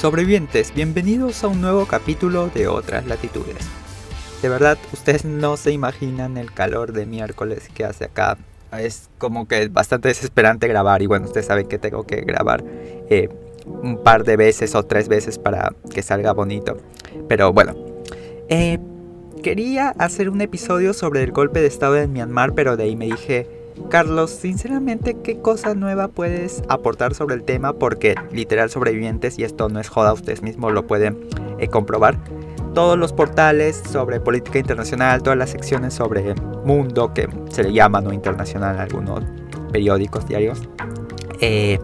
Sobrevivientes, bienvenidos a un nuevo capítulo de Otras Latitudes. De verdad, ustedes no se imaginan el calor de miércoles que hace acá. Es como que bastante desesperante grabar y bueno, ustedes saben que tengo que grabar eh, un par de veces o tres veces para que salga bonito. Pero bueno, eh, quería hacer un episodio sobre el golpe de estado en Myanmar, pero de ahí me dije, Carlos, sinceramente, ¿qué cosa nueva puedes aportar sobre el tema? Porque literal sobrevivientes, y esto no es joda, ustedes mismos lo pueden eh, comprobar. Todos los portales sobre política internacional, todas las secciones sobre mundo, que se le llama no internacional algunos periódicos diarios, eh,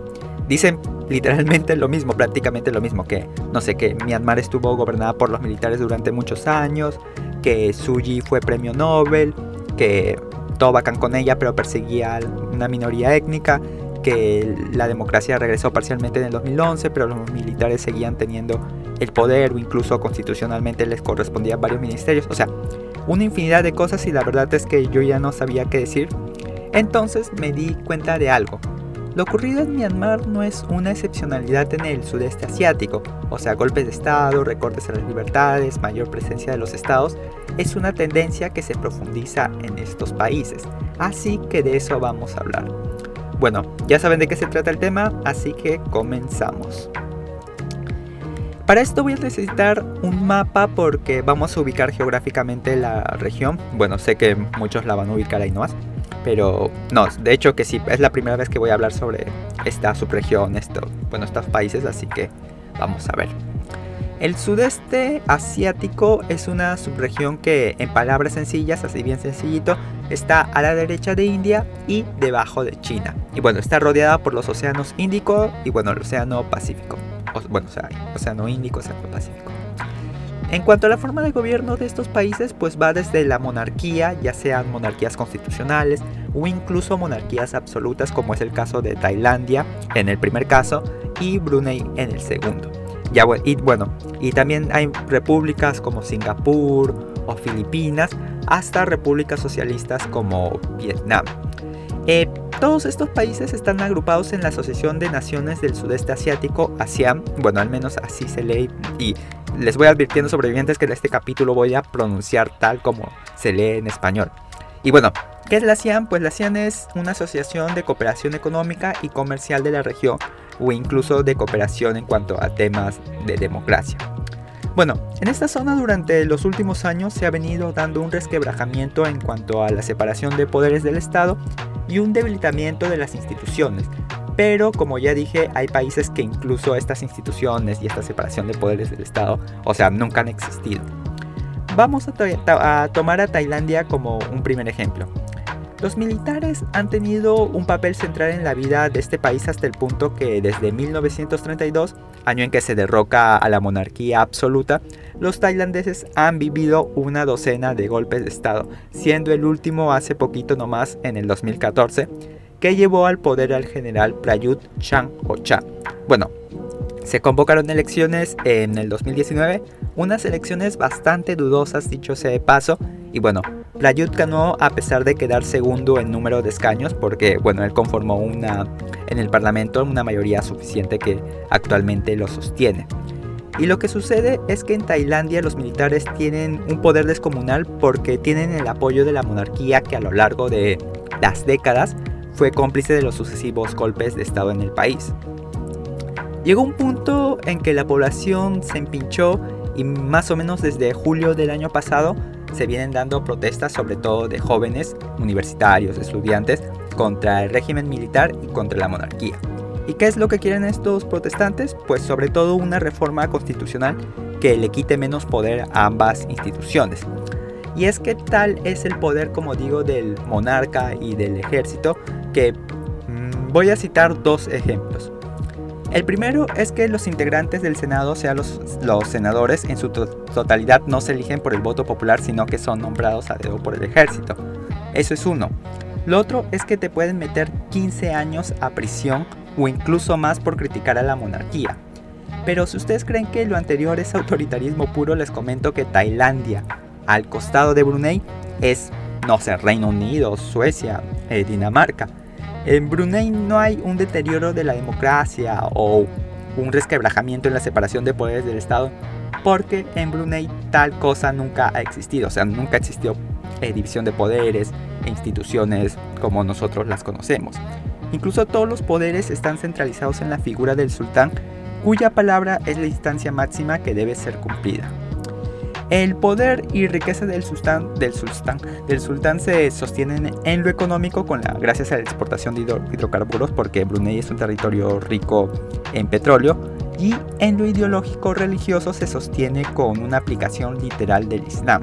dicen literalmente lo mismo, prácticamente lo mismo, que no sé, que Myanmar estuvo gobernada por los militares durante muchos años, que Suji fue premio Nobel, que todo bacán con ella, pero perseguía a una minoría étnica, que la democracia regresó parcialmente en el 2011, pero los militares seguían teniendo el poder o incluso constitucionalmente les correspondían varios ministerios. O sea, una infinidad de cosas y la verdad es que yo ya no sabía qué decir. Entonces me di cuenta de algo. Lo ocurrido en Myanmar no es una excepcionalidad en el sudeste asiático, o sea, golpes de Estado, recortes a las libertades, mayor presencia de los estados, es una tendencia que se profundiza en estos países, así que de eso vamos a hablar. Bueno, ya saben de qué se trata el tema, así que comenzamos. Para esto voy a necesitar un mapa porque vamos a ubicar geográficamente la región. Bueno, sé que muchos la van a ubicar ahí nomás. Pero no, de hecho que sí, es la primera vez que voy a hablar sobre esta subregión, esto, bueno, estos países, así que vamos a ver. El sudeste asiático es una subregión que, en palabras sencillas, así bien sencillito, está a la derecha de India y debajo de China. Y bueno, está rodeada por los océanos Índico y bueno, el océano Pacífico. bueno, o sea, océano Índico, océano Pacífico. En cuanto a la forma de gobierno de estos países, pues va desde la monarquía, ya sean monarquías constitucionales o incluso monarquías absolutas, como es el caso de Tailandia en el primer caso y Brunei en el segundo. Y bueno, y también hay repúblicas como Singapur o Filipinas, hasta repúblicas socialistas como Vietnam. Eh, todos estos países están agrupados en la Asociación de Naciones del Sudeste Asiático, ASEAN, bueno, al menos así se lee y les voy advirtiendo sobrevivientes que en este capítulo voy a pronunciar tal como se lee en español. Y bueno, ¿qué es la ASEAN? Pues la ASEAN es una asociación de cooperación económica y comercial de la región o incluso de cooperación en cuanto a temas de democracia. Bueno, en esta zona durante los últimos años se ha venido dando un resquebrajamiento en cuanto a la separación de poderes del Estado y un debilitamiento de las instituciones, pero como ya dije, hay países que incluso estas instituciones y esta separación de poderes del Estado, o sea, nunca han existido. Vamos a, tomar a Tailandia como un primer ejemplo. Los militares han tenido un papel central en la vida de este país hasta el punto que desde 1932, año en que se derroca a la monarquía absoluta, los tailandeses han vivido una docena de golpes de Estado, siendo el último hace poquito nomás en el 2014, que llevó al poder al general Prayut Chan Ocha. Bueno, se convocaron elecciones en el 2019, unas elecciones bastante dudosas dicho sea de paso, y bueno, Prayut ganó a pesar de quedar segundo en número de escaños, porque bueno, él conformó una en el parlamento una mayoría suficiente que actualmente lo sostiene. Y lo que sucede es que en Tailandia los militares tienen un poder descomunal porque tienen el apoyo de la monarquía que a lo largo de las décadas fue cómplice de los sucesivos golpes de Estado en el país. Llegó un punto en que la población se empinchó y más o menos desde julio del año pasado se vienen dando protestas sobre todo de jóvenes, universitarios, estudiantes, contra el régimen militar y contra la monarquía. ¿Y qué es lo que quieren estos protestantes? Pues sobre todo una reforma constitucional que le quite menos poder a ambas instituciones. Y es que tal es el poder, como digo, del monarca y del ejército, mm, voy a citar dos ejemplos. El primero es que los integrantes del Senado, o sea, los, los senadores, en su totalidad no se eligen por el voto popular, sino que son nombrados a dedo por el ejército. Eso es uno. Lo otro es que te pueden meter 15 años a prisión o incluso más por criticar a la monarquía. Pero si ustedes creen que lo anterior es autoritarismo puro, les comento que Tailandia, al costado de Brunei es, no sé, Reino Unido, Suecia, eh, Dinamarca. En Brunei no hay un deterioro de la democracia o un resquebrajamiento en la separación de poderes del Estado, porque en Brunei tal cosa nunca ha existido, o sea, nunca existió división de poderes e instituciones como nosotros las conocemos. Incluso todos los poderes están centralizados en la figura del sultán, cuya palabra es la instancia máxima que debe ser cumplida. El poder y riqueza del sultán, del sultán, del sultán se sostienen en lo económico con la, gracias a la exportación de hidrocarburos, porque Brunei es un territorio rico en petróleo, y en lo ideológico religioso se sostiene con una aplicación literal del Islam.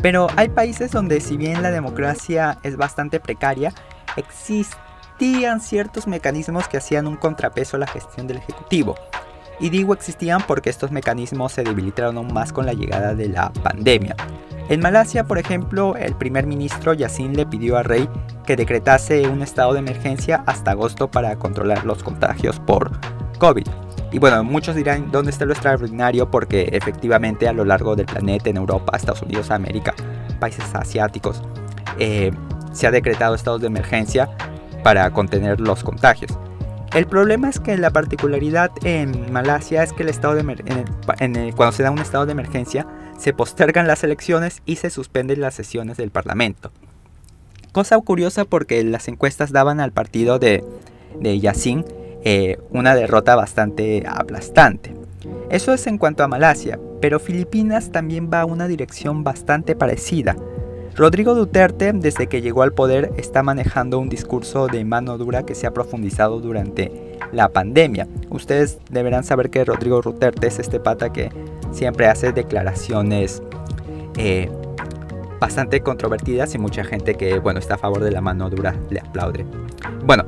Pero hay países donde si bien la democracia es bastante precaria, existían ciertos mecanismos que hacían un contrapeso a la gestión del Ejecutivo. Y digo existían porque estos mecanismos se debilitaron aún más con la llegada de la pandemia. En Malasia, por ejemplo, el primer ministro Yassin le pidió al rey que decretase un estado de emergencia hasta agosto para controlar los contagios por COVID. Y bueno, muchos dirán dónde está lo extraordinario porque efectivamente a lo largo del planeta, en Europa, Estados Unidos, América, países asiáticos, eh, se ha decretado estados de emergencia para contener los contagios. El problema es que la particularidad en Malasia es que el estado de cuando se da un estado de emergencia se postergan las elecciones y se suspenden las sesiones del Parlamento. Cosa curiosa porque las encuestas daban al partido de, de eh, una derrota bastante aplastante. Eso es en cuanto a Malasia, pero Filipinas también va a una dirección bastante parecida. Rodrigo Duterte, desde que llegó al poder, está manejando un discurso de mano dura que se ha profundizado durante la pandemia. Ustedes deberán saber que Rodrigo Duterte es este pata que siempre hace declaraciones eh, bastante controvertidas y mucha gente que bueno está a favor de la mano dura le aplaude. Bueno,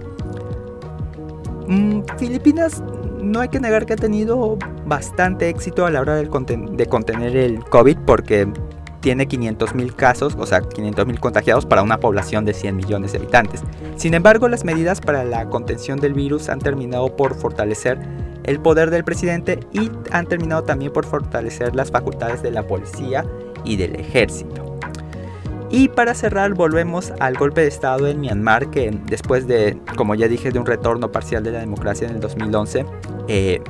mm, Filipinas no hay que negar que ha tenido bastante éxito a la hora de contener el COVID porque tiene 500.000 casos, o sea, 500.000 contagiados para una población de 100 millones de habitantes. Sin embargo, las medidas para la contención del virus han terminado por fortalecer el poder del presidente y han terminado también por fortalecer las facultades de la policía y del ejército. Y para cerrar, volvemos al golpe de Estado en Myanmar, que después de, como ya dije, de un retorno parcial de la democracia en el 2011, eh,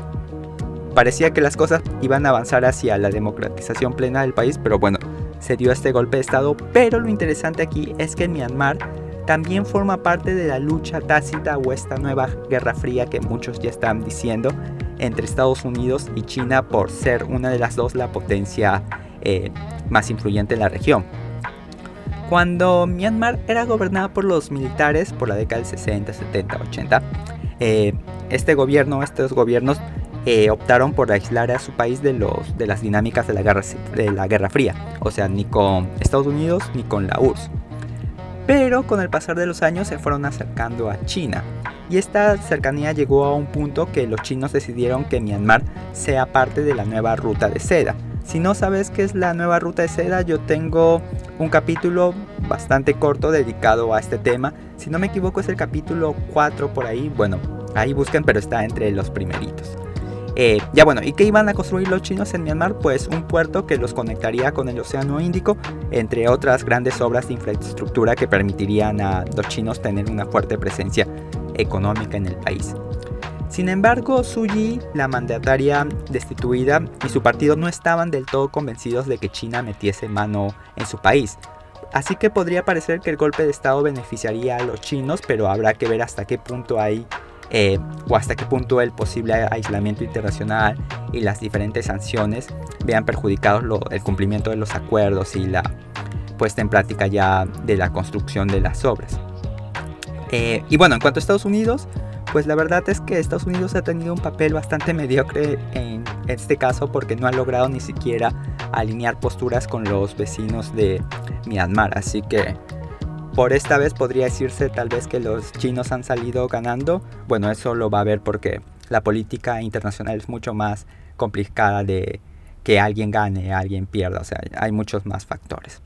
parecía que las cosas iban a avanzar hacia la democratización plena del país, pero bueno, se dio este golpe de Estado, pero lo interesante aquí es que Myanmar también forma parte de la lucha tácita o esta nueva guerra fría que muchos ya están diciendo entre Estados Unidos y China por ser una de las dos la potencia eh, más influyente en la región. Cuando Myanmar era gobernada por los militares por la década del 60, 70, 80, este gobierno, estos gobiernos eh, optaron por aislar a su país de, los, de las dinámicas de la, guerra, de la Guerra Fría, o sea, ni con Estados Unidos ni con la URSS. Pero con el pasar de los años se fueron acercando a China, y esta cercanía llegó a un punto que los chinos decidieron que Myanmar sea parte de la nueva ruta de seda. Si no sabes qué es la nueva ruta de seda, yo tengo un capítulo bastante corto dedicado a este tema. Si no me equivoco es el capítulo 4 por ahí. Bueno, ahí busquen, pero está entre los primeritos. Eh, ya bueno, ¿y qué iban a construir los chinos en Myanmar? Pues un puerto que los conectaría con el Océano Índico, entre otras grandes obras de infraestructura que permitirían a los chinos tener una fuerte presencia económica en el país. Sin embargo, Su la mandataria destituida, y su partido no estaban del todo convencidos de que China metiese mano en su país. Así que podría parecer que el golpe de Estado beneficiaría a los chinos, pero habrá que ver hasta qué punto hay eh, o hasta qué punto el posible aislamiento internacional y las diferentes sanciones vean perjudicados el cumplimiento de los acuerdos y la puesta en práctica ya de la construcción de las obras. Eh, y bueno, en cuanto a Estados Unidos, pues la verdad es que Estados Unidos ha tenido un papel bastante mediocre en este caso porque no ha logrado ni siquiera alinear posturas con los vecinos de Myanmar. Así que por esta vez podría decirse tal vez que los chinos han salido ganando. Bueno, eso lo va a ver porque la política internacional es mucho más complicada de que alguien gane, alguien pierda. O sea, hay muchos más factores.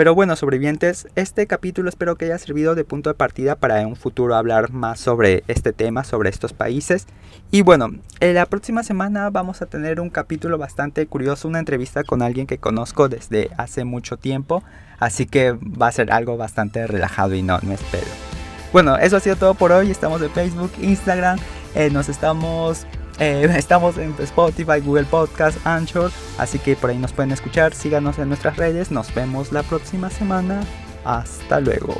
Pero bueno, sobrevivientes, este capítulo espero que haya servido de punto de partida para en un futuro hablar más sobre este tema, sobre estos países. Y bueno, en la próxima semana vamos a tener un capítulo bastante curioso, una entrevista con alguien que conozco desde hace mucho tiempo. Así que va a ser algo bastante relajado y no, no espero. Bueno, eso ha sido todo por hoy. Estamos en Facebook, Instagram Eh, nos estamos eh, estamos en Spotify, Google Podcast, Anchor, así que por ahí nos pueden escuchar. Síganos en nuestras redes. Nos vemos la próxima semana. Hasta luego.